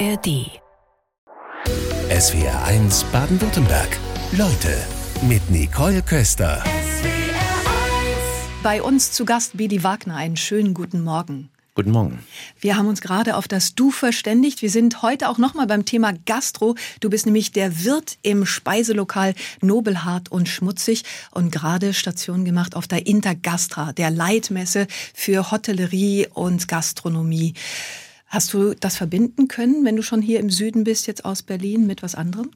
ARD. SWR 1 Baden-Württemberg. Leute mit Nicole Köster. Bei uns zu Gast Bedi Wagner. Einen schönen guten Morgen. Guten Morgen. Wir haben uns gerade auf das Du verständigt. Wir sind heute auch nochmal beim Thema Gastro. Du bist nämlich der Wirt im Speiselokal Nobelhart und Schmutzig und gerade Station gemacht auf der Intergastra, der Leitmesse für Hotellerie und Gastronomie. Hast du das verbinden können, wenn du schon hier im Süden bist, jetzt aus Berlin, mit was anderem?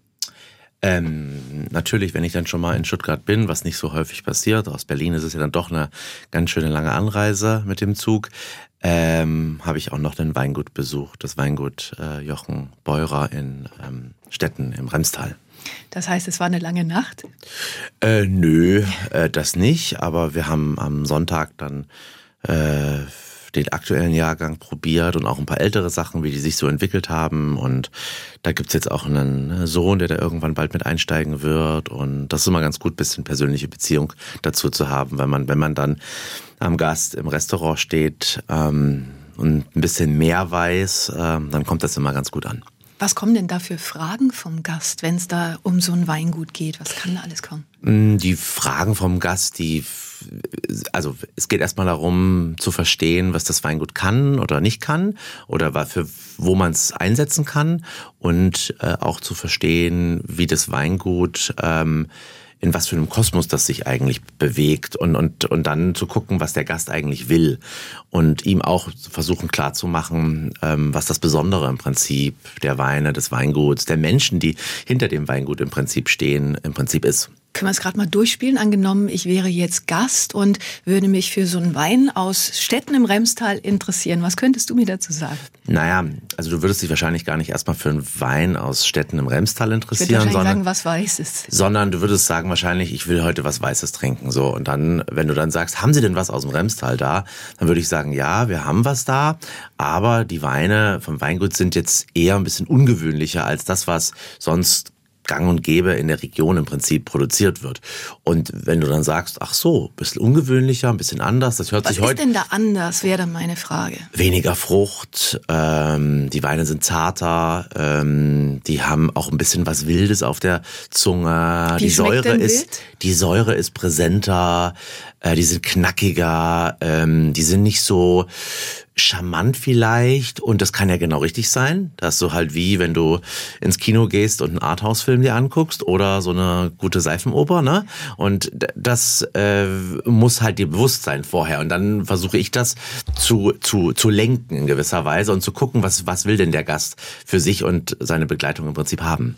Ähm, natürlich, wenn ich dann schon mal in Stuttgart bin, was nicht so häufig passiert, aus Berlin ist es ja dann doch eine ganz schöne lange Anreise mit dem Zug, ähm, habe ich auch noch den Weingut besucht, das Weingut äh, Jochen Beurer in ähm, Stetten im Remstal. Das heißt, es war eine lange Nacht? Äh, nö, äh, das nicht, aber wir haben am Sonntag dann äh, den aktuellen Jahrgang probiert und auch ein paar ältere Sachen, wie die sich so entwickelt haben. Und da gibt's jetzt auch einen Sohn, der da irgendwann bald mit einsteigen wird. Und das ist immer ganz gut, bisschen persönliche Beziehung dazu zu haben, wenn man, wenn man dann am Gast im Restaurant steht ähm, und ein bisschen mehr weiß, ähm, dann kommt das immer ganz gut an. Was kommen denn da für Fragen vom Gast, wenn es da um so ein Weingut geht? Was kann da alles kommen? Mm, die Fragen vom Gast, die also es geht erstmal darum zu verstehen, was das Weingut kann oder nicht kann oder für wo man es einsetzen kann und äh, auch zu verstehen, wie das Weingut ähm, in was für einem Kosmos das sich eigentlich bewegt und, und, und dann zu gucken, was der Gast eigentlich will und ihm auch versuchen klarzumachen, ähm, was das Besondere im Prinzip der Weine, des Weinguts, der Menschen, die hinter dem Weingut im Prinzip stehen, im Prinzip ist. Können wir es gerade mal durchspielen? Angenommen, ich wäre jetzt Gast und würde mich für so einen Wein aus Städten im Remstal interessieren. Was könntest du mir dazu sagen? Naja, also du würdest dich wahrscheinlich gar nicht erstmal für einen Wein aus Städten im Remstal interessieren, ich würde sondern sagen, was Weißes. Sondern du würdest sagen wahrscheinlich, ich will heute was Weißes trinken. So und dann, wenn du dann sagst, haben Sie denn was aus dem Remstal da? Dann würde ich sagen, ja, wir haben was da, aber die Weine vom Weingut sind jetzt eher ein bisschen ungewöhnlicher als das, was sonst gang und gäbe in der Region im Prinzip produziert wird. Und wenn du dann sagst, ach so, bisschen ungewöhnlicher, ein bisschen anders, das hört Was sich heute... Was ist denn da anders, wäre dann meine Frage. Weniger Frucht, ähm, die Weine sind zarter, ähm, die haben auch ein bisschen was Wildes auf der Zunge. Wie die Säure ist, wild? die Säure ist präsenter, äh, die sind knackiger, ähm, die sind nicht so charmant vielleicht und das kann ja genau richtig sein. Das ist so halt wie, wenn du ins Kino gehst und einen Arthouse-Film dir anguckst oder so eine gute Seifenoper, ne? Und das äh, muss halt dir bewusst sein vorher und dann versuche ich das zu, zu, zu lenken in gewisser Weise und zu gucken, was, was will denn der Gast für sich und seine Begleitung im Prinzip haben.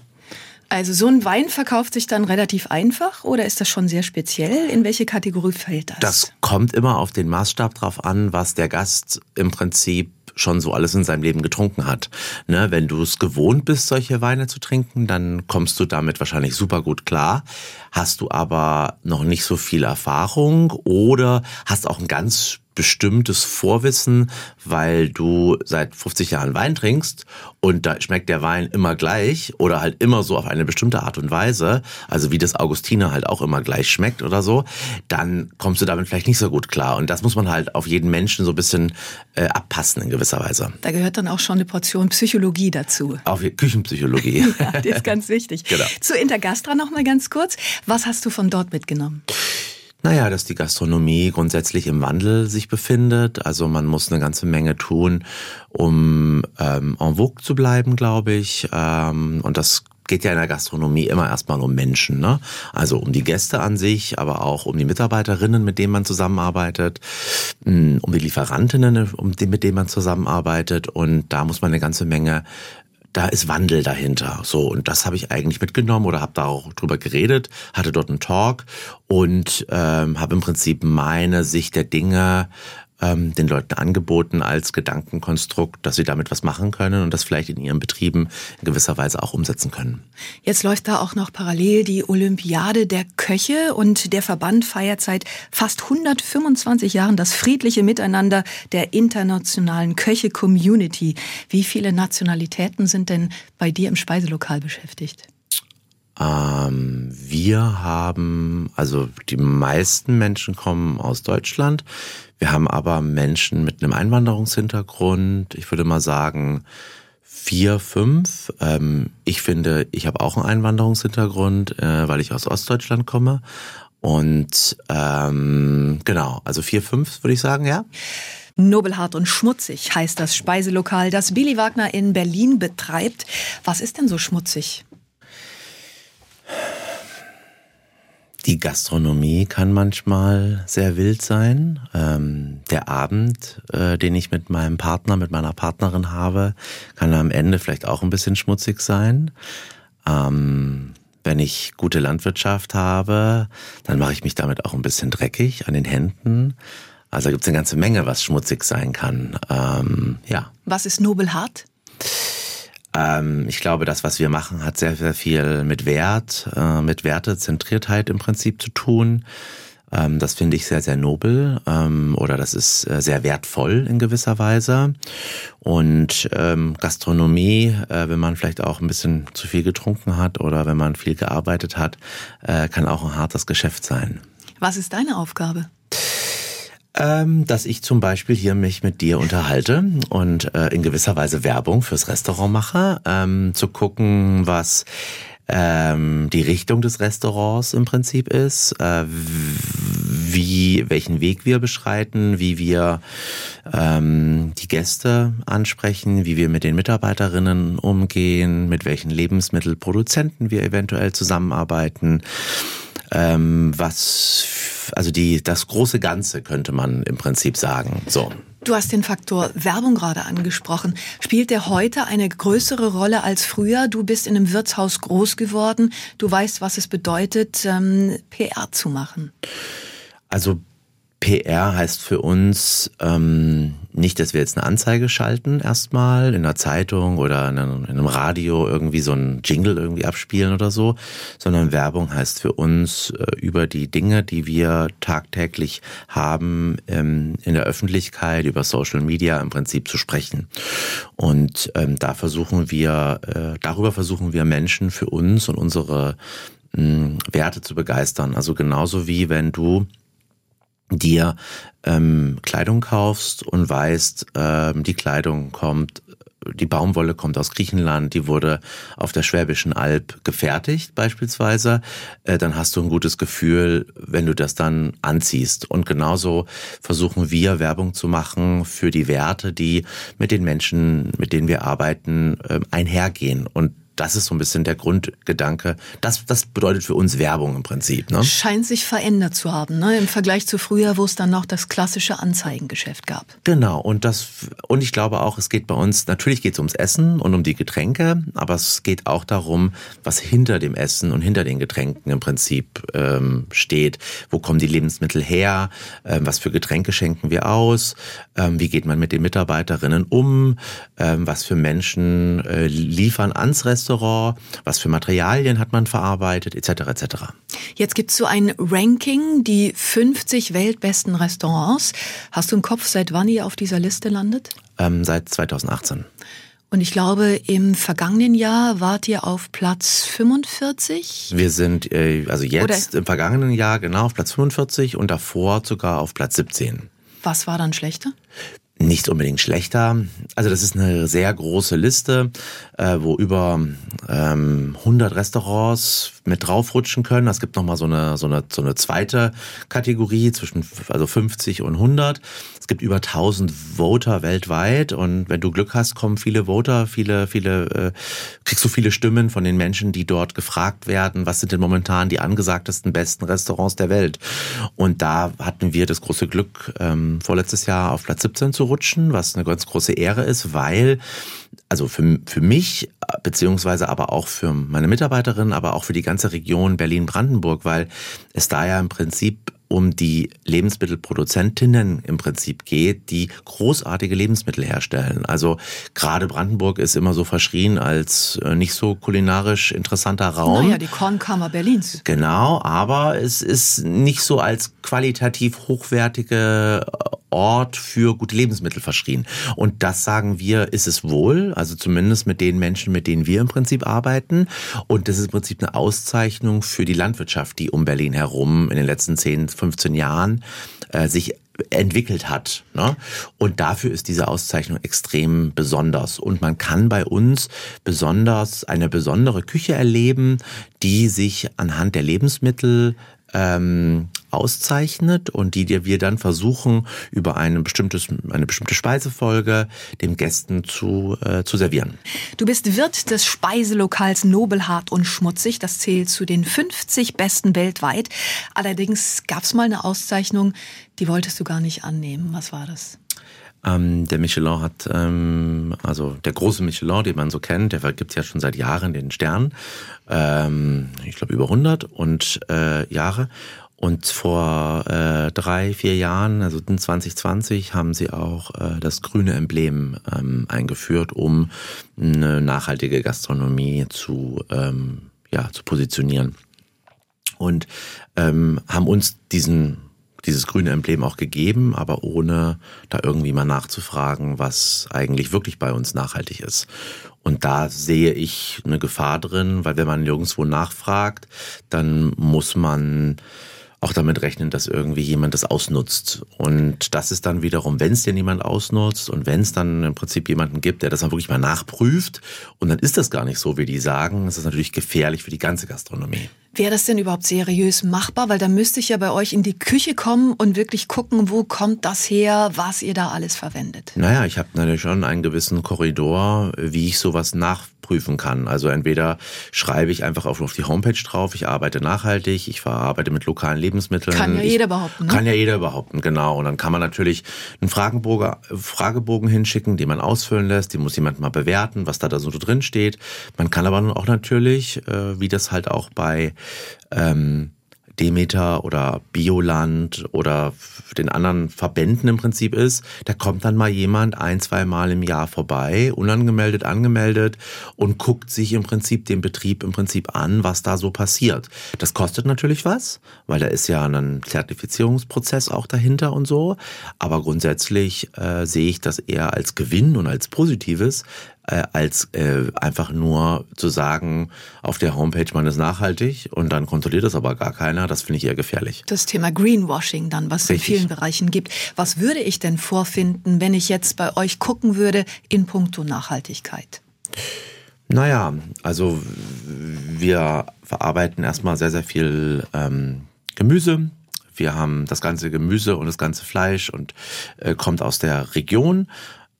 Also so ein Wein verkauft sich dann relativ einfach oder ist das schon sehr speziell? In welche Kategorie fällt das? Das kommt immer auf den Maßstab drauf an, was der Gast im Prinzip schon so alles in seinem Leben getrunken hat. Ne, wenn du es gewohnt bist, solche Weine zu trinken, dann kommst du damit wahrscheinlich super gut klar. Hast du aber noch nicht so viel Erfahrung oder hast auch ein ganz bestimmtes Vorwissen, weil du seit 50 Jahren Wein trinkst und da schmeckt der Wein immer gleich oder halt immer so auf eine bestimmte Art und Weise, also wie das Augustiner halt auch immer gleich schmeckt oder so, dann kommst du damit vielleicht nicht so gut klar. Und das muss man halt auf jeden Menschen so ein bisschen äh, abpassen in gewisser Weise. Da gehört dann auch schon eine Portion Psychologie dazu. Auf Küchenpsychologie. ja, das ist ganz wichtig. Genau. Zu Intergastra noch mal ganz kurz. Was hast du von dort mitgenommen? Naja, dass die Gastronomie grundsätzlich im Wandel sich befindet. Also man muss eine ganze Menge tun, um ähm, en vogue zu bleiben, glaube ich. Ähm, und das geht ja in der Gastronomie immer erstmal um Menschen, ne? Also um die Gäste an sich, aber auch um die Mitarbeiterinnen, mit denen man zusammenarbeitet, um die Lieferantinnen, mit denen man zusammenarbeitet. Und da muss man eine ganze Menge da ist Wandel dahinter. So, und das habe ich eigentlich mitgenommen oder habe da auch drüber geredet, hatte dort einen Talk und ähm, habe im Prinzip meine Sicht der Dinge ähm, den Leuten angeboten als Gedankenkonstrukt, dass sie damit was machen können und das vielleicht in ihren Betrieben in gewisser Weise auch umsetzen können. Jetzt läuft da auch noch parallel die Olympiade der Köche und der Verband feiert seit fast 125 Jahren das friedliche Miteinander der internationalen Köche-Community. Wie viele Nationalitäten sind denn bei dir im Speiselokal beschäftigt? Ähm, wir haben, also die meisten Menschen kommen aus Deutschland. Wir haben aber Menschen mit einem Einwanderungshintergrund. Ich würde mal sagen, vier, fünf. Ähm, ich finde, ich habe auch einen Einwanderungshintergrund, äh, weil ich aus Ostdeutschland komme. Und ähm, genau, also vier, fünf würde ich sagen, ja. Nobelhart und schmutzig heißt das Speiselokal, das Billy Wagner in Berlin betreibt. Was ist denn so schmutzig? Die Gastronomie kann manchmal sehr wild sein. Ähm, der Abend, äh, den ich mit meinem Partner, mit meiner Partnerin habe, kann am Ende vielleicht auch ein bisschen schmutzig sein. Ähm, wenn ich gute Landwirtschaft habe, dann mache ich mich damit auch ein bisschen dreckig an den Händen. Also gibt es eine ganze Menge, was schmutzig sein kann. Ähm, ja. Was ist nobelhart? Ähm, ich glaube, das, was wir machen, hat sehr, sehr viel mit Wert, äh, mit Wertezentriertheit im Prinzip zu tun. Ähm, das finde ich sehr, sehr nobel ähm, oder das ist äh, sehr wertvoll in gewisser Weise. Und ähm, Gastronomie, äh, wenn man vielleicht auch ein bisschen zu viel getrunken hat oder wenn man viel gearbeitet hat, äh, kann auch ein hartes Geschäft sein. Was ist deine Aufgabe? Ähm, dass ich zum Beispiel hier mich mit dir unterhalte und äh, in gewisser Weise Werbung fürs Restaurant mache, ähm, zu gucken, was ähm, die Richtung des Restaurants im Prinzip ist, äh, wie welchen Weg wir beschreiten, wie wir ähm, die Gäste ansprechen, wie wir mit den Mitarbeiterinnen umgehen, mit welchen Lebensmittelproduzenten wir eventuell zusammenarbeiten, ähm, was also die, das große Ganze könnte man im Prinzip sagen. So. Du hast den Faktor Werbung gerade angesprochen. Spielt der heute eine größere Rolle als früher? Du bist in einem Wirtshaus groß geworden. Du weißt, was es bedeutet, ähm, PR zu machen. Also PR heißt für uns ähm, nicht, dass wir jetzt eine Anzeige schalten erstmal in einer Zeitung oder in einem, in einem Radio irgendwie so einen Jingle irgendwie abspielen oder so, sondern Werbung heißt für uns äh, über die Dinge, die wir tagtäglich haben, ähm, in der Öffentlichkeit, über Social Media im Prinzip zu sprechen. Und ähm, da versuchen wir, äh, darüber versuchen wir Menschen für uns und unsere mh, Werte zu begeistern. Also genauso wie wenn du dir ähm, Kleidung kaufst und weißt, ähm, die Kleidung kommt, die Baumwolle kommt aus Griechenland, die wurde auf der Schwäbischen Alb gefertigt beispielsweise, äh, dann hast du ein gutes Gefühl, wenn du das dann anziehst. Und genauso versuchen wir Werbung zu machen für die Werte, die mit den Menschen, mit denen wir arbeiten, äh, einhergehen. Und das ist so ein bisschen der Grundgedanke. Das, das bedeutet für uns Werbung im Prinzip. Ne? Scheint sich verändert zu haben, ne? im Vergleich zu früher, wo es dann noch das klassische Anzeigengeschäft gab. Genau, und das und ich glaube auch, es geht bei uns, natürlich geht es ums Essen und um die Getränke, aber es geht auch darum, was hinter dem Essen und hinter den Getränken im Prinzip ähm, steht. Wo kommen die Lebensmittel her? Ähm, was für Getränke schenken wir aus? Ähm, wie geht man mit den Mitarbeiterinnen um? Ähm, was für Menschen äh, liefern ans Restaurant? Restaurant, was für Materialien hat man verarbeitet, etc. etc. Jetzt gibt es so ein Ranking, die 50 weltbesten Restaurants. Hast du im Kopf, seit wann ihr auf dieser Liste landet? Ähm, seit 2018. Und ich glaube, im vergangenen Jahr wart ihr auf Platz 45? Wir sind, äh, also jetzt Oder? im vergangenen Jahr genau auf Platz 45 und davor sogar auf Platz 17. Was war dann schlechter? Nicht unbedingt schlechter. Also das ist eine sehr große Liste, äh, wo über ähm, 100 Restaurants mit draufrutschen können. Es gibt nochmal so eine, so, eine, so eine zweite Kategorie zwischen also 50 und 100. Es gibt über 1000 Voter weltweit und wenn du Glück hast, kommen viele Voter, viele, viele, äh, kriegst du viele Stimmen von den Menschen, die dort gefragt werden, was sind denn momentan die angesagtesten besten Restaurants der Welt. Und da hatten wir das große Glück, ähm, vorletztes Jahr auf Platz 17 zu rutschen, was eine ganz große Ehre ist, weil also für, für mich, beziehungsweise aber auch für meine Mitarbeiterin, aber auch für die ganze Region Berlin-Brandenburg, weil es da ja im Prinzip um die Lebensmittelproduzentinnen im Prinzip geht, die großartige Lebensmittel herstellen. Also gerade Brandenburg ist immer so verschrien als äh, nicht so kulinarisch interessanter Raum. Naja, die Kornkammer Berlins. Genau, aber es ist nicht so als qualitativ hochwertige Ort für gute Lebensmittel verschrien. Und das sagen wir, ist es wohl, also zumindest mit den Menschen, mit denen wir im Prinzip arbeiten. Und das ist im Prinzip eine Auszeichnung für die Landwirtschaft, die um Berlin herum in den letzten 10, 15 Jahren äh, sich entwickelt hat. Ne? Und dafür ist diese Auszeichnung extrem besonders. Und man kann bei uns besonders eine besondere Küche erleben, die sich anhand der Lebensmittel ähm, auszeichnet und die wir dann versuchen, über eine, bestimmtes, eine bestimmte Speisefolge den Gästen zu, äh, zu servieren. Du bist Wirt des Speiselokals Nobelhart und Schmutzig. Das zählt zu den 50 besten weltweit. Allerdings gab es mal eine Auszeichnung, die wolltest du gar nicht annehmen. Was war das? Ähm, der Michelin hat, ähm, also der große Michelin, den man so kennt, der gibt ja schon seit Jahren den Stern. Ähm, ich glaube über 100 und äh, Jahre. Und vor äh, drei, vier Jahren, also in 2020, haben sie auch äh, das grüne Emblem ähm, eingeführt, um eine nachhaltige Gastronomie zu, ähm, ja, zu positionieren. Und ähm, haben uns diesen dieses grüne Emblem auch gegeben, aber ohne da irgendwie mal nachzufragen, was eigentlich wirklich bei uns nachhaltig ist. Und da sehe ich eine Gefahr drin, weil wenn man nirgendwo nachfragt, dann muss man auch damit rechnen, dass irgendwie jemand das ausnutzt. Und das ist dann wiederum, wenn es denn jemand ausnutzt und wenn es dann im Prinzip jemanden gibt, der das dann wirklich mal nachprüft und dann ist das gar nicht so, wie die sagen, ist das natürlich gefährlich für die ganze Gastronomie. Wäre das denn überhaupt seriös machbar? Weil da müsste ich ja bei euch in die Küche kommen und wirklich gucken, wo kommt das her, was ihr da alles verwendet. Naja, ich habe natürlich schon einen gewissen Korridor, wie ich sowas nachprüfen kann. Also entweder schreibe ich einfach auf, die Homepage drauf, ich arbeite nachhaltig, ich verarbeite mit lokalen Lebensmitteln. Kann ja ich, jeder behaupten. Ne? Kann ja jeder behaupten, genau. Und dann kann man natürlich einen Fragebogen, Fragebogen hinschicken, den man ausfüllen lässt, den muss jemand mal bewerten, was da, da so drin steht. Man kann aber auch natürlich, äh, wie das halt auch bei ähm, Demeter oder Bioland oder den anderen Verbänden im Prinzip ist, da kommt dann mal jemand ein, zwei Mal im Jahr vorbei, unangemeldet, angemeldet und guckt sich im Prinzip den Betrieb im Prinzip an, was da so passiert. Das kostet natürlich was, weil da ist ja ein Zertifizierungsprozess auch dahinter und so. Aber grundsätzlich äh, sehe ich das eher als Gewinn und als Positives, äh, als äh, einfach nur zu sagen, auf der Homepage man ist nachhaltig und dann kontrolliert das aber gar keiner. Das finde ich eher gefährlich. Das Thema Greenwashing dann, was es in vielen Bereichen gibt. Was würde ich denn vorfinden, wenn ich jetzt bei euch gucken würde in puncto Nachhaltigkeit? Naja, also wir verarbeiten erstmal sehr, sehr viel ähm, Gemüse. Wir haben das ganze Gemüse und das ganze Fleisch und äh, kommt aus der Region.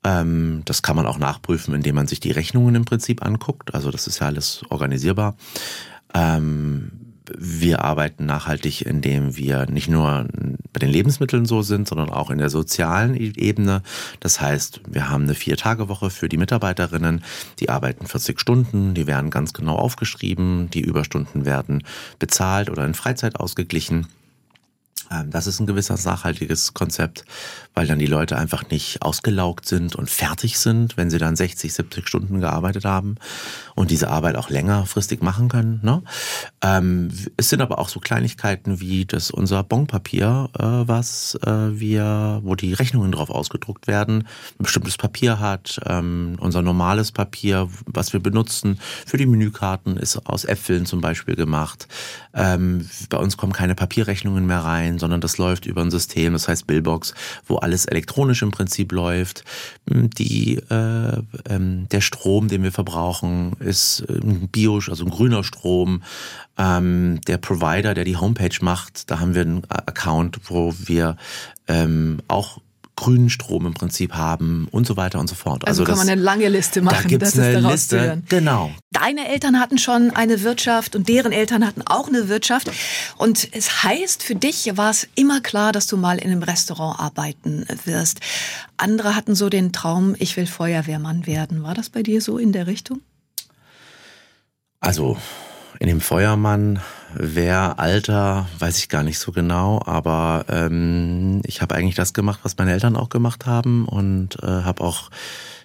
Ähm, das kann man auch nachprüfen, indem man sich die Rechnungen im Prinzip anguckt. Also das ist ja alles organisierbar. Ähm, wir arbeiten nachhaltig, indem wir nicht nur bei den Lebensmitteln so sind, sondern auch in der sozialen e- Ebene. Das heißt, wir haben eine Vier-Tage-Woche für die Mitarbeiterinnen. Die arbeiten 40 Stunden, die werden ganz genau aufgeschrieben, die Überstunden werden bezahlt oder in Freizeit ausgeglichen. Ähm, das ist ein gewisses nachhaltiges Konzept, weil dann die Leute einfach nicht ausgelaugt sind und fertig sind, wenn sie dann 60, 70 Stunden gearbeitet haben und diese Arbeit auch längerfristig machen können. Ne? Ähm, es sind aber auch so Kleinigkeiten wie das unser Bonpapier, äh, was äh, wir, wo die Rechnungen drauf ausgedruckt werden, ein bestimmtes Papier hat. Ähm, unser normales Papier, was wir benutzen für die Menükarten, ist aus Äpfeln zum Beispiel gemacht. Ähm, bei uns kommen keine Papierrechnungen mehr rein, sondern das läuft über ein System, das heißt Billbox, wo alles elektronisch im Prinzip läuft. Die, äh, ähm, der Strom, den wir verbrauchen, ist ein Bio, also ein grüner Strom. Ähm, der Provider, der die Homepage macht, da haben wir einen Account, wo wir ähm, auch grünen Strom im Prinzip haben und so weiter und so fort. Also, also kann das, man eine lange Liste machen. Da gibt's das eine Liste. Genau. Deine Eltern hatten schon eine Wirtschaft und deren Eltern hatten auch eine Wirtschaft. Und es heißt, für dich war es immer klar, dass du mal in einem Restaurant arbeiten wirst. Andere hatten so den Traum, ich will Feuerwehrmann werden. War das bei dir so in der Richtung? Also in dem Feuermann wer Alter, weiß ich gar nicht so genau, aber ähm, ich habe eigentlich das gemacht, was meine Eltern auch gemacht haben und äh, habe auch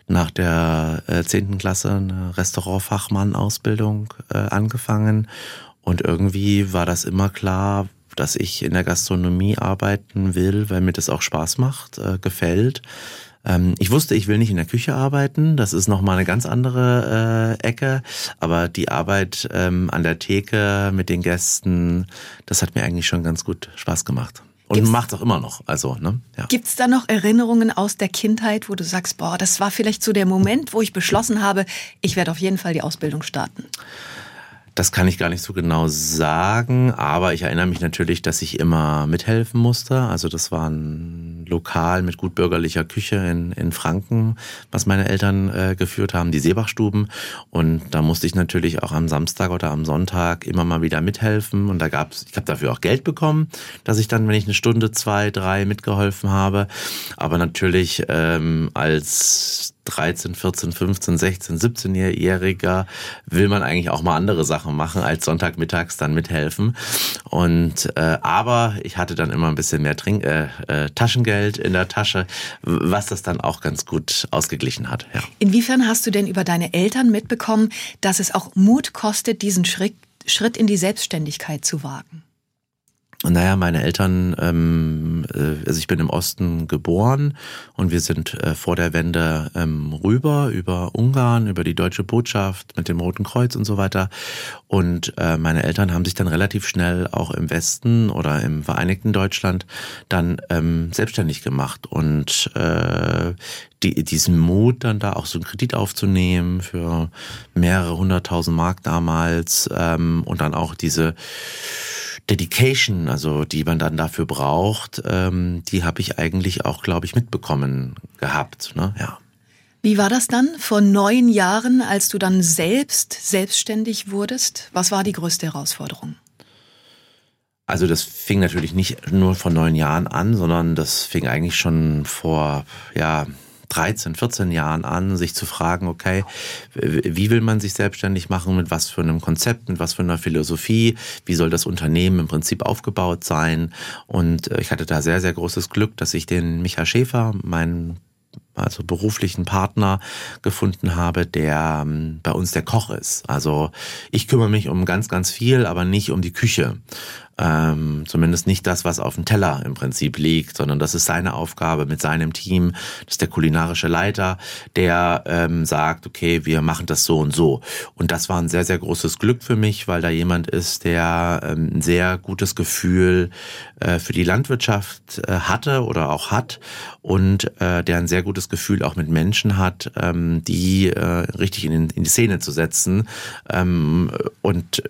nach der äh, zehnten äh, Klasse eine Restaurantfachmann-Ausbildung äh, angefangen und irgendwie war das immer klar, dass ich in der Gastronomie arbeiten will, weil mir das auch Spaß macht, äh, gefällt. Ähm, ich wusste, ich will nicht in der Küche arbeiten. Das ist nochmal eine ganz andere äh, Ecke. Aber die Arbeit ähm, an der Theke mit den Gästen, das hat mir eigentlich schon ganz gut Spaß gemacht. Und macht auch immer noch. Also, ne? Ja. Gibt es da noch Erinnerungen aus der Kindheit, wo du sagst, boah, das war vielleicht so der Moment, wo ich beschlossen habe, ich werde auf jeden Fall die Ausbildung starten? Das kann ich gar nicht so genau sagen, aber ich erinnere mich natürlich, dass ich immer mithelfen musste. Also das war ein Lokal mit gut bürgerlicher Küche in, in Franken, was meine Eltern äh, geführt haben, die Seebachstuben. Und da musste ich natürlich auch am Samstag oder am Sonntag immer mal wieder mithelfen. Und da gab's, ich habe dafür auch Geld bekommen, dass ich dann, wenn ich eine Stunde, zwei, drei mitgeholfen habe. Aber natürlich ähm, als 13, 14, 15, 16, 17-Jähriger will man eigentlich auch mal andere Sachen machen, als Sonntagmittags dann mithelfen. Und äh, aber ich hatte dann immer ein bisschen mehr Trink äh, äh, Taschengeld in der Tasche, was das dann auch ganz gut ausgeglichen hat. Ja. Inwiefern hast du denn über deine Eltern mitbekommen, dass es auch Mut kostet, diesen Schritt, Schritt in die Selbstständigkeit zu wagen? Naja, meine Eltern, ähm, äh, also ich bin im Osten geboren und wir sind äh, vor der Wende ähm, rüber über Ungarn, über die Deutsche Botschaft mit dem Roten Kreuz und so weiter. Und äh, meine Eltern haben sich dann relativ schnell auch im Westen oder im Vereinigten Deutschland dann ähm, selbstständig gemacht und äh, die, diesen Mut, dann da auch so einen Kredit aufzunehmen für mehrere hunderttausend Mark damals ähm, und dann auch diese Dedication, also die man dann dafür braucht, ähm, die habe ich eigentlich auch, glaube ich, mitbekommen gehabt. Ne? Ja. Wie war das dann vor neun Jahren, als du dann selbst selbstständig wurdest? Was war die größte Herausforderung? Also das fing natürlich nicht nur vor neun Jahren an, sondern das fing eigentlich schon vor ja 13, 14 Jahren an, sich zu fragen, okay, wie will man sich selbstständig machen, mit was für einem Konzept, mit was für einer Philosophie, wie soll das Unternehmen im Prinzip aufgebaut sein. Und äh, ich hatte da sehr, sehr großes Glück, dass ich den Micha Schäfer, meinen also beruflichen Partner gefunden habe, der ähm, bei uns der Koch ist. Also ich kümmere mich um ganz, ganz viel, aber nicht um die Küche. Ähm, zumindest nicht das, was auf dem Teller im Prinzip liegt, sondern das ist seine Aufgabe mit seinem Team. Das ist der kulinarische Leiter, der ähm, sagt, okay, wir machen das so und so. Und das war ein sehr, sehr großes Glück für mich, weil da jemand ist, der ähm, ein sehr gutes Gefühl äh, für die Landwirtschaft äh, hatte oder auch hat und äh, der ein sehr gutes Gefühl auch mit Menschen hat, ähm, die äh, richtig in, in die Szene zu setzen. Ähm, und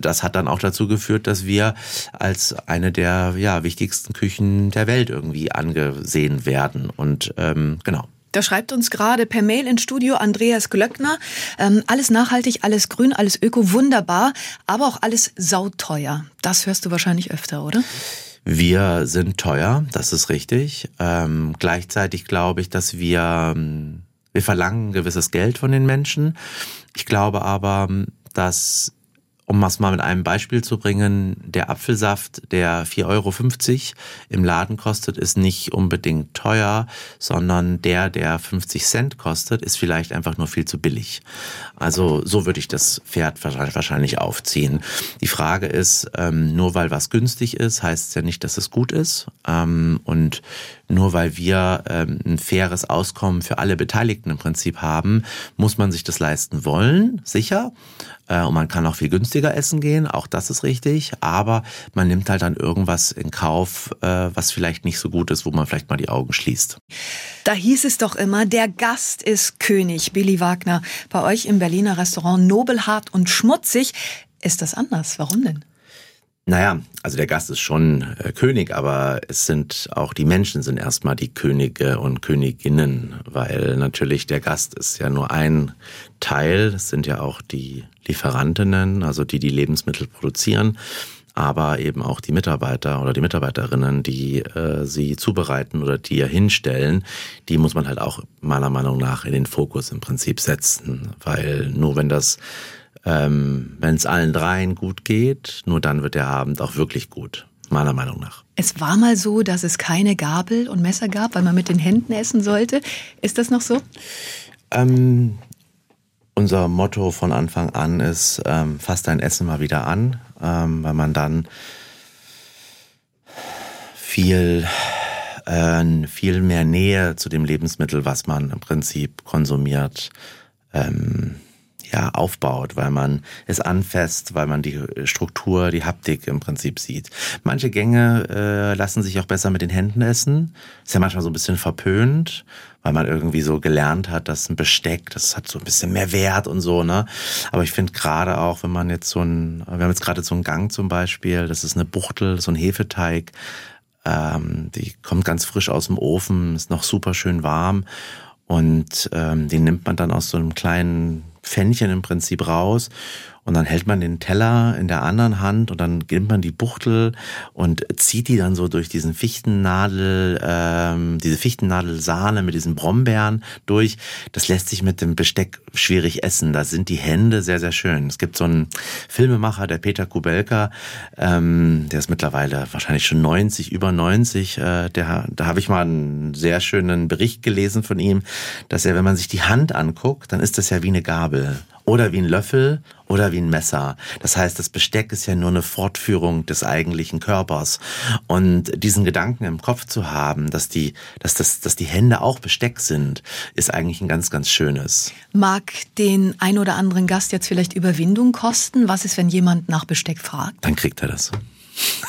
das hat dann auch dazu geführt, dass wir als eine der ja, wichtigsten Küchen der Welt irgendwie angesehen werden. Und ähm, genau. Da schreibt uns gerade per Mail ins Studio Andreas Glöckner. Ähm, alles nachhaltig, alles grün, alles öko, wunderbar, aber auch alles sauteuer. Das hörst du wahrscheinlich öfter, oder? Wir sind teuer, das ist richtig. Ähm, gleichzeitig glaube ich, dass wir, ähm, wir verlangen gewisses Geld von den Menschen. Ich glaube aber, dass um es mal mit einem Beispiel zu bringen, der Apfelsaft, der 4,50 Euro im Laden kostet, ist nicht unbedingt teuer, sondern der, der 50 Cent kostet, ist vielleicht einfach nur viel zu billig. Also so würde ich das Pferd wahrscheinlich aufziehen. Die Frage ist, ähm, nur weil was günstig ist, heißt es ja nicht, dass es gut ist. Ähm, und nur weil wir ähm, ein faires Auskommen für alle Beteiligten im Prinzip haben, muss man sich das leisten wollen, sicher. Äh, und man kann auch viel günstiger essen gehen, auch das ist richtig. Aber man nimmt halt dann irgendwas in Kauf, äh, was vielleicht nicht so gut ist, wo man vielleicht mal die Augen schließt. Da hieß es doch immer, der Gast ist König, Billy Wagner. Bei euch im Berliner Restaurant Nobelhart und Schmutzig ist das anders. Warum denn? Naja, also der Gast ist schon äh, König, aber es sind auch die Menschen sind erstmal die Könige und Königinnen, weil natürlich der Gast ist ja nur ein Teil, es sind ja auch die Lieferantinnen, also die die Lebensmittel produzieren, aber eben auch die Mitarbeiter oder die Mitarbeiterinnen, die äh, sie zubereiten oder die ja hinstellen, die muss man halt auch meiner Meinung nach in den Fokus im Prinzip setzen, weil nur wenn das ähm, Wenn es allen dreien gut geht, nur dann wird der Abend auch wirklich gut, meiner Meinung nach. Es war mal so, dass es keine Gabel und Messer gab, weil man mit den Händen essen sollte. Ist das noch so? Ähm, unser Motto von Anfang an ist, ähm, fass dein Essen mal wieder an, ähm, weil man dann viel, äh, viel mehr Nähe zu dem Lebensmittel, was man im Prinzip konsumiert, ähm, ja, aufbaut, weil man es anfasst, weil man die Struktur, die Haptik im Prinzip sieht. Manche Gänge äh, lassen sich auch besser mit den Händen essen. Ist ja manchmal so ein bisschen verpönt, weil man irgendwie so gelernt hat, dass ein Besteck, das hat so ein bisschen mehr Wert und so, ne? Aber ich finde gerade auch, wenn man jetzt so ein, wir haben jetzt gerade so einen Gang zum Beispiel, das ist eine Buchtel, so ein Hefeteig, ähm, die kommt ganz frisch aus dem Ofen, ist noch super schön warm und ähm, den nimmt man dann aus so einem kleinen Pfännchen im Prinzip raus und dann hält man den Teller in der anderen Hand und dann nimmt man die Buchtel und zieht die dann so durch diesen Fichtennadel, ähm, diese Fichtennadelsahne mit diesen Brombeeren durch. Das lässt sich mit dem Besteck schwierig essen. Da sind die Hände sehr, sehr schön. Es gibt so einen Filmemacher, der Peter Kubelka, ähm, der ist mittlerweile wahrscheinlich schon 90, über 90. Äh, der, da habe ich mal einen sehr schönen Bericht gelesen von ihm, dass er, wenn man sich die Hand anguckt, dann ist das ja wie eine Gabel oder wie ein Löffel oder wie ein Messer. Das heißt, das Besteck ist ja nur eine Fortführung des eigentlichen Körpers. Und diesen Gedanken im Kopf zu haben, dass die, dass das, dass die Hände auch Besteck sind, ist eigentlich ein ganz, ganz schönes. Mag den ein oder anderen Gast jetzt vielleicht Überwindung kosten? Was ist, wenn jemand nach Besteck fragt? Dann kriegt er das.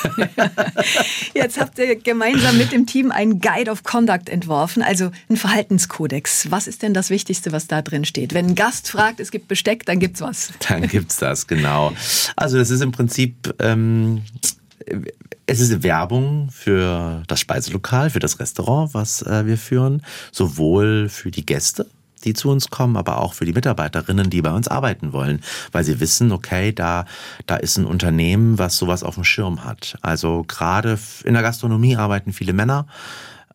Jetzt habt ihr gemeinsam mit dem Team einen Guide of Conduct entworfen, also einen Verhaltenskodex. Was ist denn das Wichtigste, was da drin steht? Wenn ein Gast fragt, es gibt Besteck, dann gibt's was. Dann gibt's das, genau. Also das ist im Prinzip ähm, es ist Werbung für das Speiselokal, für das Restaurant, was äh, wir führen, sowohl für die Gäste, die zu uns kommen, aber auch für die Mitarbeiterinnen, die bei uns arbeiten wollen, weil sie wissen, okay, da, da ist ein Unternehmen, was sowas auf dem Schirm hat. Also gerade in der Gastronomie arbeiten viele Männer.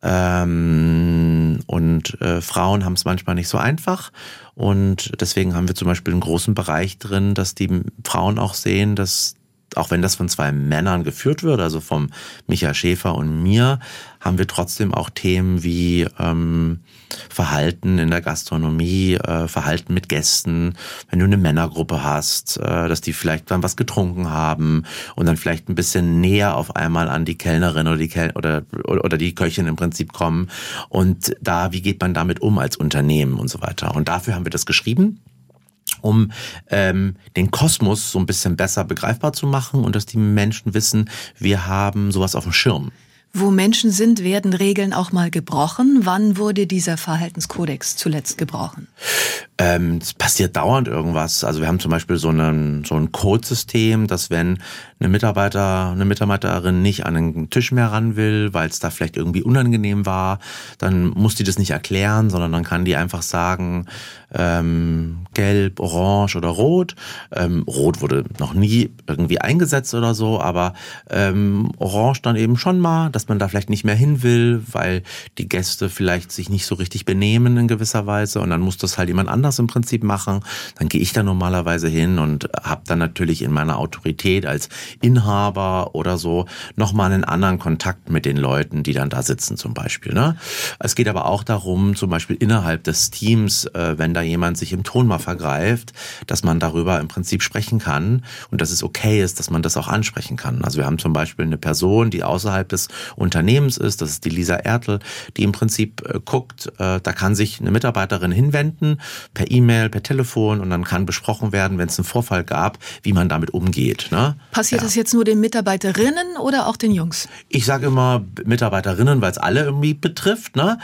Ähm, und äh, Frauen haben es manchmal nicht so einfach. Und deswegen haben wir zum Beispiel einen großen Bereich drin, dass die Frauen auch sehen, dass auch wenn das von zwei Männern geführt wird, also vom Michael Schäfer und mir, haben wir trotzdem auch Themen wie ähm, Verhalten in der Gastronomie, äh, Verhalten mit Gästen, wenn du eine Männergruppe hast, äh, dass die vielleicht dann was getrunken haben und dann vielleicht ein bisschen näher auf einmal an die Kellnerin oder die Kel oder, oder die Köchin im Prinzip kommen. Und da, wie geht man damit um als Unternehmen und so weiter. Und dafür haben wir das geschrieben um ähm, den Kosmos so ein bisschen besser begreifbar zu machen und dass die Menschen wissen, wir haben sowas auf dem Schirm. Wo Menschen sind, werden Regeln auch mal gebrochen. Wann wurde dieser Verhaltenskodex zuletzt gebrochen? Ähm, es passiert dauernd irgendwas. Also wir haben zum Beispiel so, einen, so ein Codesystem, dass wenn eine Mitarbeiter, eine Mitarbeiterin nicht an den Tisch mehr ran will, weil es da vielleicht irgendwie unangenehm war, dann muss die das nicht erklären, sondern dann kann die einfach sagen, ähm, gelb, orange oder rot. Ähm, rot wurde noch nie irgendwie eingesetzt oder so, aber ähm, orange dann eben schon mal, dass man da vielleicht nicht mehr hin will, weil die Gäste vielleicht sich nicht so richtig benehmen in gewisser Weise und dann muss das halt jemand anders im Prinzip machen. Dann gehe ich da normalerweise hin und habe dann natürlich in meiner Autorität als Inhaber oder so nochmal einen anderen Kontakt mit den Leuten, die dann da sitzen zum Beispiel. Ne? Es geht aber auch darum, zum Beispiel innerhalb des Teams, äh, wenn da jemand sich im Ton mal vergreift, dass man darüber im Prinzip sprechen kann und dass es okay ist, dass man das auch ansprechen kann. Also wir haben zum Beispiel eine Person, die außerhalb des Unternehmens ist, das ist die Lisa Ertel, die im Prinzip äh, guckt, äh, da kann sich eine Mitarbeiterin hinwenden, per E-Mail, per Telefon und dann kann besprochen werden, wenn es einen Vorfall gab, wie man damit umgeht. Ne? Passiert ja. das jetzt nur den Mitarbeiterinnen oder auch den Jungs? Ich sage immer Mitarbeiterinnen, weil es alle irgendwie betrifft. Ne?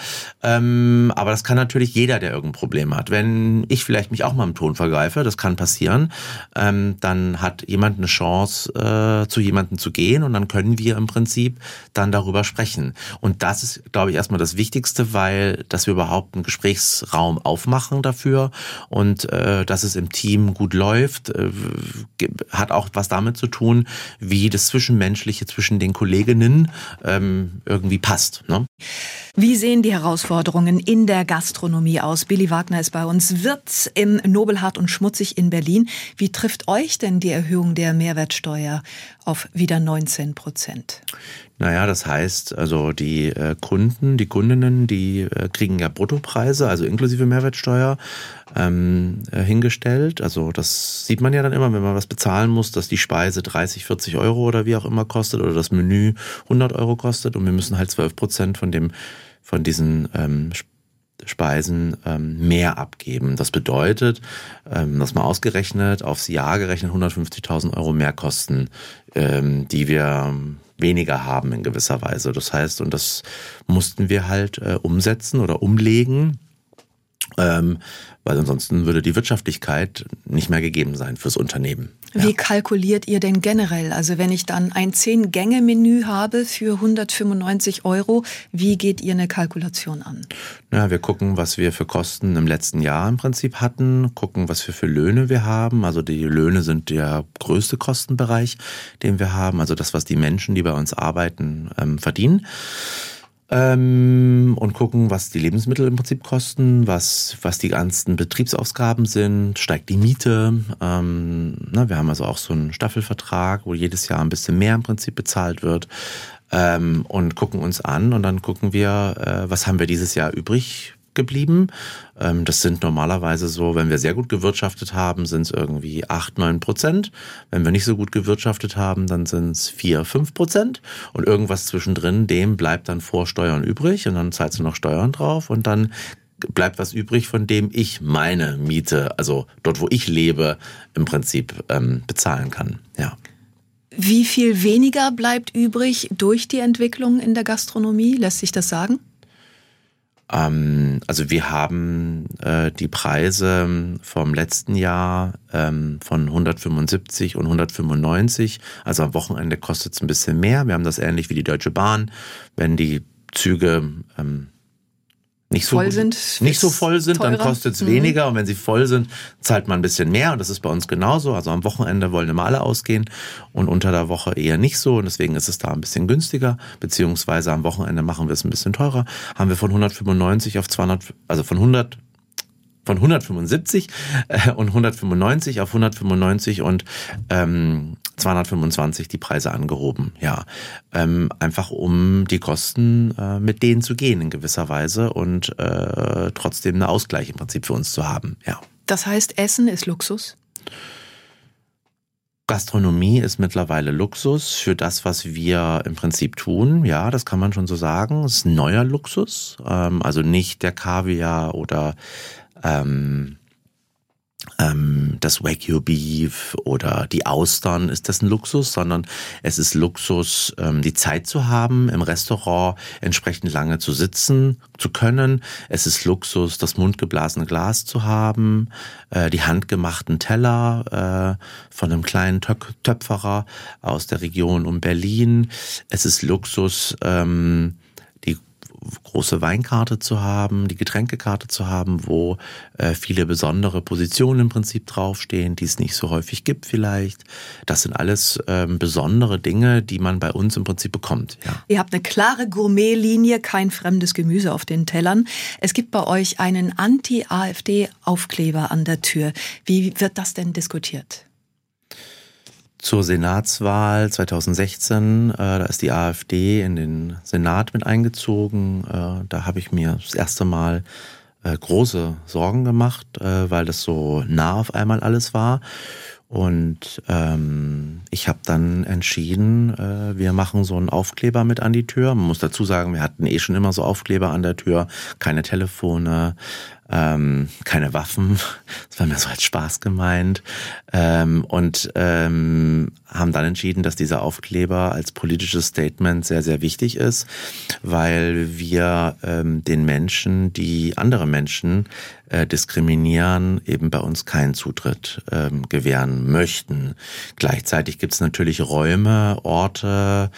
Ähm, aber das kann natürlich jeder, der irgendein Problem hat. Wenn ich vielleicht mich auch mal im Ton vergreife, das kann passieren, ähm, dann hat jemand eine Chance, äh, zu jemandem zu gehen und dann können wir im Prinzip dann darüber sprechen. Und das ist, glaube ich, erstmal das Wichtigste, weil, dass wir überhaupt einen Gesprächsraum aufmachen dafür und äh, dass es im Team gut läuft, äh, hat auch was damit zu tun, wie das Zwischenmenschliche zwischen den Kolleginnen ähm, irgendwie passt. Ne? Wie sehen die Herausforderungen in der Gastronomie aus? Billy Wagner ist bei uns, Wirt im Nobelhart und Schmutzig in Berlin. Wie trifft euch denn die Erhöhung der Mehrwertsteuer auf wieder 19 Prozent? Naja, das heißt, also die äh, Kunden, die Kundinnen, die äh, kriegen ja Bruttopreise, also inklusive Mehrwertsteuer, ähm, äh, hingestellt. Also das sieht man ja dann immer, wenn man was bezahlen muss, dass die Speise 30, 40 Euro oder wie auch immer kostet oder das Menü 100 Euro kostet und wir müssen halt 12 Prozent von von diesen ähm, Speisen ähm, mehr abgeben. Das bedeutet, ähm, das mal ausgerechnet, aufs Jahr gerechnet 150.000 Euro Mehrkosten, ähm, die wir weniger haben in gewisser Weise. Das heißt, und das mussten wir halt äh, umsetzen oder umlegen ähm, weil ansonsten würde die Wirtschaftlichkeit nicht mehr gegeben sein fürs Unternehmen. Wie kalkuliert ihr denn generell? Also wenn ich dann ein Zehn-Gänge-Menü habe für 195 Euro, wie geht ihr eine Kalkulation an? Ja, wir gucken, was wir für Kosten im letzten Jahr im Prinzip hatten, gucken, was wir für Löhne wir haben. Also die Löhne sind der größte Kostenbereich, den wir haben. Also das, was die Menschen, die bei uns arbeiten, ähm, verdienen ähm, und gucken, was die Lebensmittel im Prinzip kosten, was, was die ganzen Betriebsausgaben sind, steigt die Miete. Ähm, na, wir haben also auch so einen Staffelvertrag, wo jedes Jahr ein bisschen mehr im Prinzip bezahlt wird. Ähm, und gucken uns an und dann gucken wir, äh, was haben wir dieses Jahr übrig geblieben. Ähm, das sind normalerweise so, wenn wir sehr gut gewirtschaftet haben, sind es irgendwie acht, neun Prozent. Wenn wir nicht so gut gewirtschaftet haben, dann sind es vier, fünf Prozent. Und irgendwas zwischendrin, dem bleibt dann vor Steuern übrig und dann zahlst du noch Steuern drauf und dann bleibt was übrig, von dem ich meine Miete, also dort, wo ich lebe, im Prinzip ähm, bezahlen kann. Ja. Wie viel weniger bleibt übrig durch die Entwicklung in der Gastronomie? Lässt sich das sagen? Ähm, also wir haben äh, die Preise vom letzten Jahr ähm, von 175 und 195. Also am Wochenende kostet es ein bisschen mehr. Wir haben das ähnlich wie die Deutsche Bahn. Wenn die Züge ähm, nicht so, voll sind, nicht so voll sind, teurer. dann kostet es mhm. weniger. Und wenn sie voll sind, zahlt man ein bisschen mehr. Und das ist bei uns genauso. Also am Wochenende wollen immer alle ausgehen und unter der Woche eher nicht so. Und deswegen ist es da ein bisschen günstiger. Beziehungsweise am Wochenende machen wir es ein bisschen teurer. Haben wir von 195 auf 200, also von 100 von 175 äh, und 195 auf 195 und ähm, 225 die Preise angehoben. Ja, ähm, einfach um die Kosten äh, mit denen zu gehen in gewisser Weise und äh, trotzdem einen Ausgleich im Prinzip für uns zu haben. Ja. Das heißt, Essen ist Luxus. Gastronomie ist mittlerweile Luxus für das, was wir im Prinzip tun. Ja, das kann man schon so sagen. Es ist neuer Luxus. Ähm, also nicht der Kaviar oder ähm, ähm, das Wagyu Beef oder die Austern ist das ein Luxus, sondern es ist Luxus, ähm, die Zeit zu haben, im Restaurant entsprechend lange zu sitzen zu können. Es ist Luxus, das mundgeblasene Glas zu haben, äh, die handgemachten Teller äh, von einem kleinen Töpferer aus der Region um Berlin. Es ist Luxus, ähm, große Weinkarte zu haben, die Getränkekarte zu haben, wo äh, viele besondere Positionen im Prinzip draufstehen, die es nicht so häufig gibt vielleicht. Das sind alles ähm, besondere Dinge, die man bei uns im Prinzip bekommt. Ja. Ihr habt eine klare Gourmetlinie, kein fremdes Gemüse auf den Tellern. Es gibt bei euch einen Anti-AfD-Aufkleber an der Tür. Wie wird das denn diskutiert? Zur Senatswahl 2016. Äh, da ist die AfD in den Senat mit eingezogen. Äh, da habe ich mir das erste Mal äh, große Sorgen gemacht, äh, weil das so nah auf einmal alles war. Und ähm, ich habe dann entschieden, äh, wir machen so einen Aufkleber mit an die Tür. Man muss dazu sagen, wir hatten eh schon immer so Aufkleber an der Tür, keine Telefone, ähm, keine Waffen. Das war mir so als Spaß gemeint. Ähm, und ähm, haben dann entschieden, dass dieser Aufkleber als politisches Statement sehr, sehr wichtig ist, weil wir ähm, den Menschen, die andere Menschen äh, diskriminieren, eben bei uns keinen Zutritt ähm, gewähren möchten. Gleichzeitig gibt es natürlich Räume, Orte,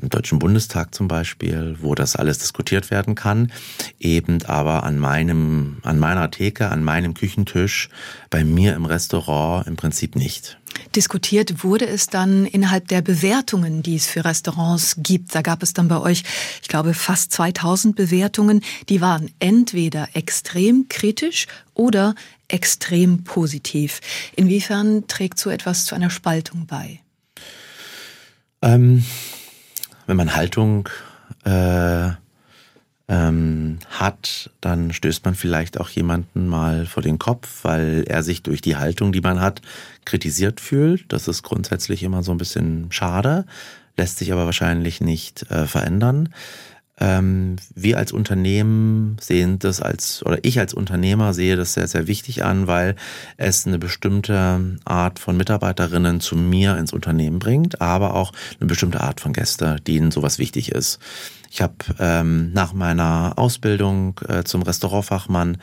im Deutschen Bundestag zum Beispiel, wo das alles diskutiert werden kann, eben aber an meinem, an meiner Theke, an meinem Küchentisch, bei mir im Restaurant im Prinzip nicht. Diskutiert wurde es dann innerhalb der Bewertungen, die es für Restaurants gibt. Da gab es dann bei euch, ich glaube, fast 2000 Bewertungen. Die waren entweder extrem kritisch oder extrem positiv. Inwiefern trägt so etwas zu einer Spaltung bei? Ähm, wenn man Haltung äh, ähm, hat, dann stößt man vielleicht auch jemanden mal vor den Kopf, weil er sich durch die Haltung, die man hat, kritisiert fühlt. Das ist grundsätzlich immer so ein bisschen schade, lässt sich aber wahrscheinlich nicht äh, verändern. Ähm, wir als Unternehmen sehen das als, oder ich als Unternehmer sehe das sehr, sehr wichtig an, weil es eine bestimmte Art von Mitarbeiterinnen zu mir ins Unternehmen bringt, aber auch eine bestimmte Art von Gäste, denen sowas wichtig ist. Ich habe ähm, nach meiner Ausbildung äh, zum Restaurantfachmann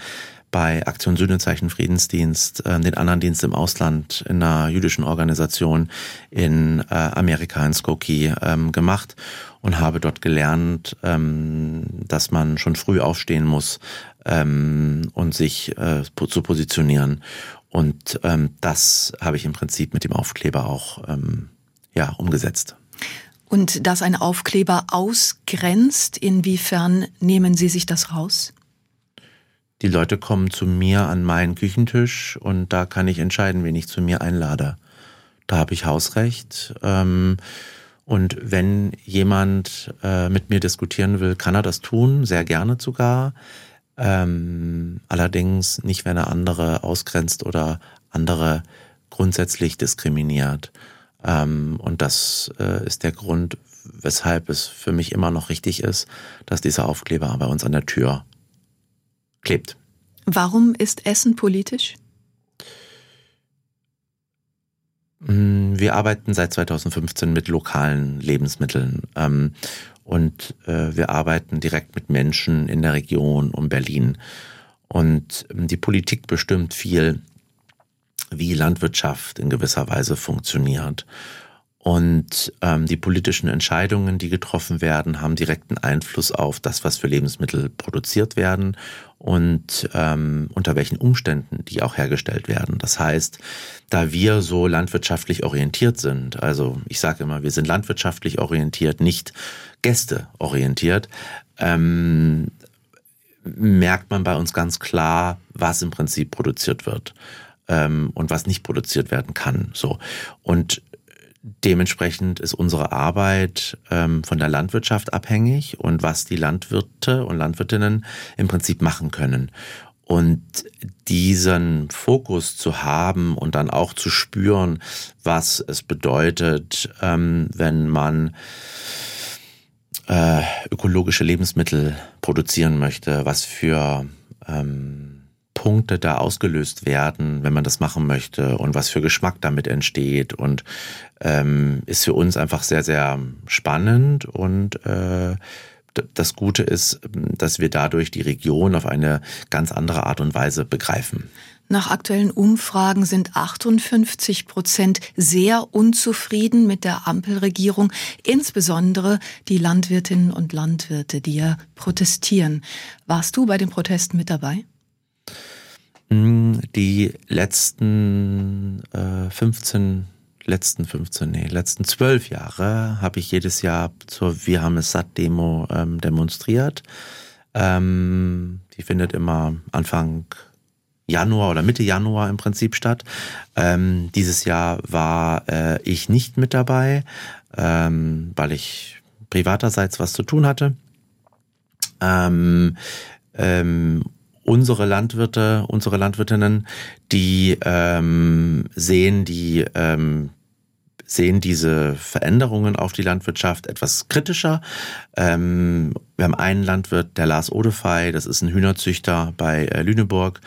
bei Aktion Sühnezeichen Friedensdienst, äh, den anderen Dienst im Ausland in einer jüdischen Organisation in äh, Amerika in Skokie ähm, gemacht und habe dort gelernt, ähm, dass man schon früh aufstehen muss ähm, und sich äh, zu positionieren. Und ähm, das habe ich im Prinzip mit dem Aufkleber auch ja umgesetzt. Und dass ein Aufkleber ausgrenzt, inwiefern nehmen Sie sich das raus? Die Leute kommen zu mir an meinen Küchentisch und da kann ich entscheiden, wen ich zu mir einlade. Da habe ich Hausrecht. Ähm, und wenn jemand äh, mit mir diskutieren will, kann er das tun, sehr gerne sogar. Ähm, allerdings nicht, wenn er andere ausgrenzt oder andere grundsätzlich diskriminiert. Ähm, und das äh, ist der Grund, weshalb es für mich immer noch richtig ist, dass dieser Aufkleber bei uns an der Tür klebt. Warum ist Essen politisch? Wir arbeiten seit 2015 mit lokalen Lebensmitteln ähm, und äh, wir arbeiten direkt mit Menschen in der Region um Berlin. Und ähm, die Politik bestimmt viel, wie Landwirtschaft in gewisser Weise funktioniert. Und ähm, die politischen Entscheidungen, die getroffen werden, haben direkten Einfluss auf das, was für Lebensmittel produziert werden und ähm, unter welchen Umständen die auch hergestellt werden. Das heißt, da wir so landwirtschaftlich orientiert sind, also ich sage immer, wir sind landwirtschaftlich orientiert, nicht gästeorientiert, ähm, merkt man bei uns ganz klar, was im Prinzip produziert wird ähm, und was nicht produziert werden kann. So und Dementsprechend ist unsere Arbeit ähm, von der Landwirtschaft abhängig und was die Landwirte und Landwirtinnen im Prinzip machen können. Und diesen Fokus zu haben und dann auch zu spüren, was es bedeutet, ähm, wenn man äh, ökologische Lebensmittel produzieren möchte, was für ähm, Punkte da ausgelöst werden, wenn man das machen möchte und was für Geschmack damit entsteht und ähm, ist für uns einfach sehr, sehr spannend und äh, das Gute ist, dass wir dadurch die Region auf eine ganz andere Art und Weise begreifen. Nach aktuellen Umfragen sind 58 Prozent sehr unzufrieden mit der Ampelregierung, insbesondere die Landwirtinnen und Landwirte, die ja protestieren. Warst du bei den Protesten mit dabei? Die letzten äh, 15, letzten 15, nee, letzten 12 Jahre habe ich jedes Jahr zur Wir haben es satt Demo ähm, demonstriert. Ähm, die findet immer Anfang Januar oder Mitte Januar im Prinzip statt. Ähm, dieses Jahr war äh, ich nicht mit dabei, ähm, weil ich privaterseits was zu tun hatte. Ähm, ähm, unsere Landwirte, unsere Landwirtinnen, die ähm, sehen die ähm, sehen diese Veränderungen auf die Landwirtschaft etwas kritischer. Ähm, wir haben einen Landwirt, der Lars Odefey, das ist ein Hühnerzüchter bei äh, Lüneburg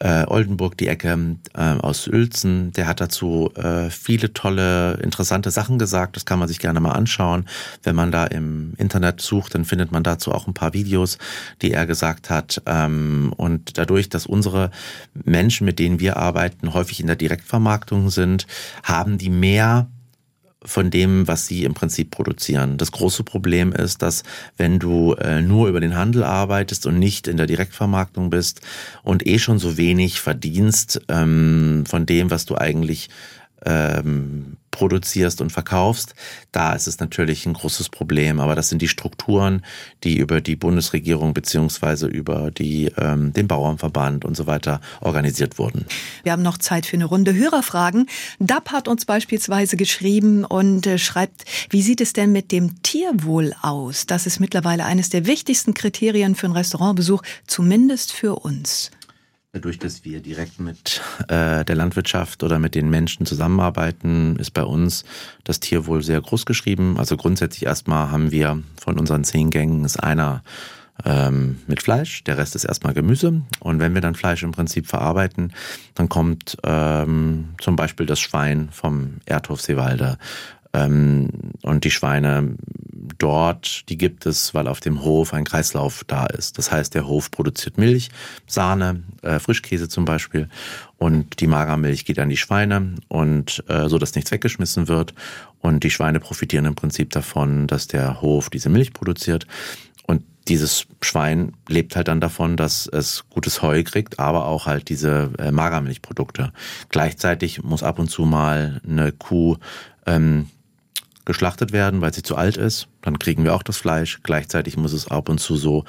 äh, Oldenburg, die Ecke äh, aus Uelzen. Der hat dazu äh, viele tolle, interessante Sachen gesagt. Das kann man sich gerne mal anschauen. Wenn man da im Internet sucht, dann findet man dazu auch ein paar Videos, die er gesagt hat. Ähm, und dadurch, dass unsere Menschen, mit denen wir arbeiten, häufig in der Direktvermarktung sind, haben die mehr von dem, was sie im Prinzip produzieren. Das große Problem ist, dass wenn du äh, nur über den Handel arbeitest und nicht in der Direktvermarktung bist und eh schon so wenig verdienst ähm, von dem, was du eigentlich ähm, produzierst und verkaufst, da ist es natürlich ein großes Problem. Aber das sind die Strukturen, die über die Bundesregierung beziehungsweise über die, ähm, den Bauernverband und so weiter organisiert wurden. Wir haben noch Zeit für eine Runde Hörerfragen. DAP hat uns beispielsweise geschrieben und äh, schreibt, wie sieht es denn mit dem Tierwohl aus? Das ist mittlerweile eines der wichtigsten Kriterien für einen Restaurantbesuch, zumindest für uns. Dadurch, dass wir direkt mit äh, der Landwirtschaft oder mit den Menschen zusammenarbeiten, ist bei uns das Tierwohl sehr groß geschrieben. Also grundsätzlich erstmal haben wir von unseren zehn Gängen ist einer ähm, mit Fleisch, der Rest ist erstmal Gemüse. Und wenn wir dann Fleisch im Prinzip verarbeiten, dann kommt ähm, zum Beispiel das Schwein vom Erdhof Seewalde und die Schweine dort, die gibt es, weil auf dem Hof ein Kreislauf da ist. Das heißt, der Hof produziert Milch, Sahne, äh, Frischkäse zum Beispiel und die Magermilch geht an die Schweine und äh, so, dass nichts weggeschmissen wird und die Schweine profitieren im Prinzip davon, dass der Hof diese Milch produziert und dieses Schwein lebt halt dann davon, dass es gutes Heu kriegt, aber auch halt diese äh, Magermilchprodukte. Gleichzeitig muss ab und zu mal eine Kuh ähm, geschlachtet werden, weil sie zu alt ist. Dann kriegen wir auch das Fleisch. Gleichzeitig muss es ab und zu so,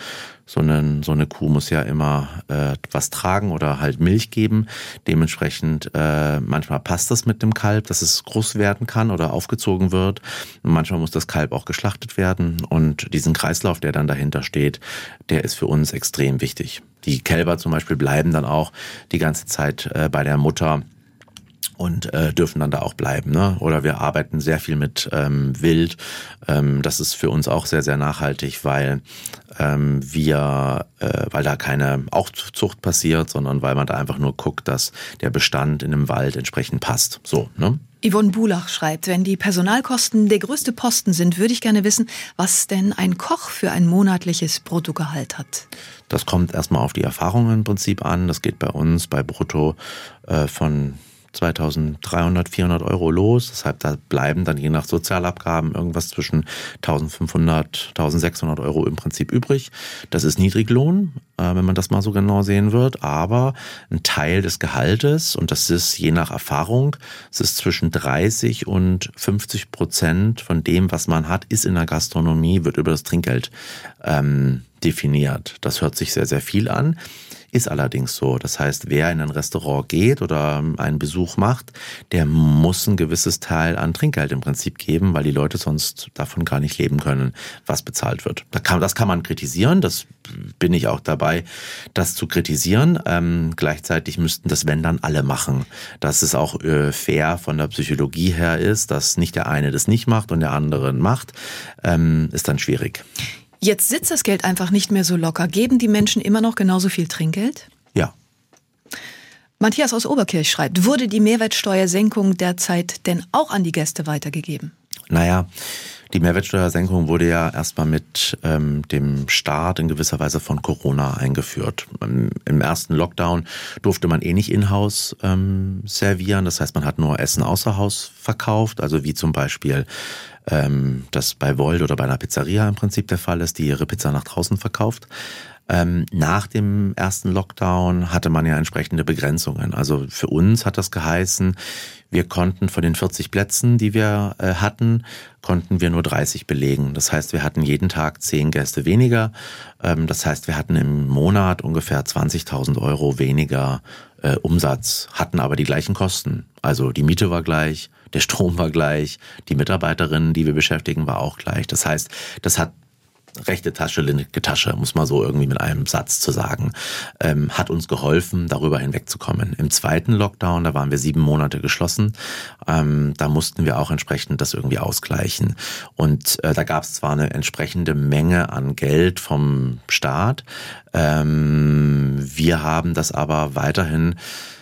so eine, so eine Kuh muss ja immer äh, was tragen oder halt Milch geben. Dementsprechend äh, manchmal passt das mit dem Kalb, dass es groß werden kann oder aufgezogen wird. Und manchmal muss das Kalb auch geschlachtet werden. Und diesen Kreislauf, der dann dahinter steht, der ist für uns extrem wichtig. Die Kälber zum Beispiel bleiben dann auch die ganze Zeit äh, bei der Mutter und äh, dürfen dann da auch bleiben. Ne? Oder wir arbeiten sehr viel mit ähm, Wild. Ähm, das ist für uns auch sehr, sehr nachhaltig, weil ähm, wir, äh, weil da keine Aufzucht passiert, sondern weil man da einfach nur guckt, dass der Bestand in dem Wald entsprechend passt. So, ne? Yvonne Bulach schreibt, wenn die Personalkosten der größte Posten sind, würde ich gerne wissen, was denn ein Koch für ein monatliches Bruttogehalt hat. Das kommt erstmal auf die Erfahrungen im Prinzip an. Das geht bei uns bei Brutto äh, von 2300, 400 Euro los. Deshalb da bleiben dann je nach Sozialabgaben irgendwas zwischen 1500, 1600 Euro im Prinzip übrig. Das ist Niedriglohn, äh, wenn man das mal so genau sehen wird. Aber ein Teil des Gehaltes, und das ist je nach Erfahrung, es ist zwischen 30 und 50 Prozent von dem, was man hat, ist in der Gastronomie, wird über das Trinkgeld ähm, definiert. Das hört sich sehr, sehr viel an. Ist allerdings so. Das heißt, wer in ein Restaurant geht oder einen Besuch macht, der muss ein gewisses Teil an Trinkgeld im Prinzip geben, weil die Leute sonst davon gar nicht leben können, was bezahlt wird. Das kann, das kann man kritisieren. Das bin ich auch dabei, das zu kritisieren. Ähm, gleichzeitig müssten das, wenn dann, alle machen. Dass es auch äh, fair von der Psychologie her ist, dass nicht der eine das nicht macht und der andere macht, ähm, ist dann schwierig. Jetzt sitzt das Geld einfach nicht mehr so locker. Geben die Menschen immer noch genauso viel Trinkgeld? Ja. Matthias aus Oberkirch schreibt, wurde die Mehrwertsteuersenkung derzeit denn auch an die Gäste weitergegeben? Naja, die Mehrwertsteuersenkung wurde ja erstmal mit ähm, dem Start in gewisser Weise von Corona eingeführt. Im ersten Lockdown durfte man eh nicht in-house ähm, servieren. Das heißt, man hat nur Essen außer Haus verkauft, also wie zum Beispiel ähm, das bei Volt oder bei einer Pizzeria im Prinzip der Fall ist, die ihre Pizza nach draußen verkauft. Ähm, nach dem ersten Lockdown hatte man ja entsprechende Begrenzungen. Also für uns hat das geheißen, wir konnten von den 40 Plätzen, die wir äh, hatten, konnten wir nur 30 belegen. Das heißt, wir hatten jeden Tag 10 Gäste weniger. Ähm, das heißt, wir hatten im Monat ungefähr 20.000 Euro weniger äh, Umsatz, hatten aber die gleichen Kosten. Also die Miete war gleich, der Strom war gleich, die Mitarbeiterin, die wir beschäftigen, war auch gleich. Das heißt, das hat rechte Tasche, linke Tasche, muss man so irgendwie mit einem Satz zu sagen, ähm, hat uns geholfen, darüber hinwegzukommen. Im zweiten Lockdown, da waren wir sieben Monate geschlossen, ähm, da mussten wir auch entsprechend das irgendwie ausgleichen. Und äh, da gab es zwar eine entsprechende Menge an Geld vom Staat, ähm, wir haben das aber weiterhin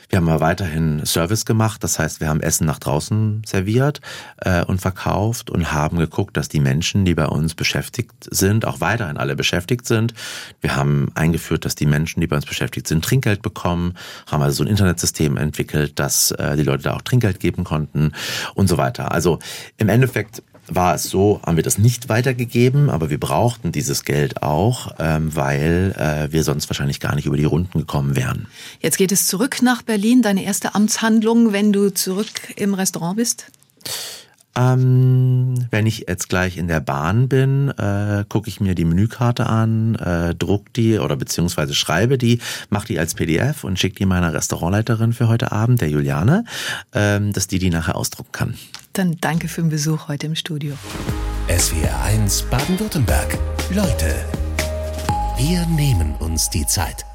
wir haben ja weiterhin Service gemacht, das heißt, wir haben Essen nach draußen serviert äh, und verkauft und haben geguckt, dass die Menschen, die bei uns beschäftigt sind, auch weiterhin alle beschäftigt sind. Wir haben eingeführt, dass die Menschen, die bei uns beschäftigt sind, Trinkgeld bekommen, haben also so ein Internetsystem entwickelt, dass äh, die Leute da auch Trinkgeld geben konnten und so weiter. Also im Endeffekt war es so, haben wir das nicht weitergegeben, aber wir brauchten dieses Geld auch, ähm, weil äh, wir sonst wahrscheinlich gar nicht über die Runden gekommen wären. Jetzt geht es zurück nach Berlin. Deine erste Amtshandlung, wenn du zurück im Restaurant bist? Ähm, wenn ich jetzt gleich in der Bahn bin, äh, gucke ich mir die Menükarte an, äh, druck die oder beziehungsweise schreibe die, mache die als PDF und schicke die meiner Restaurantleiterin für heute Abend, der Juliane, ähm, dass die die nachher ausdrucken kann. Dann danke für den Besuch heute im Studio. SWR 1 Baden-Württemberg. Leute, wir nehmen uns die Zeit.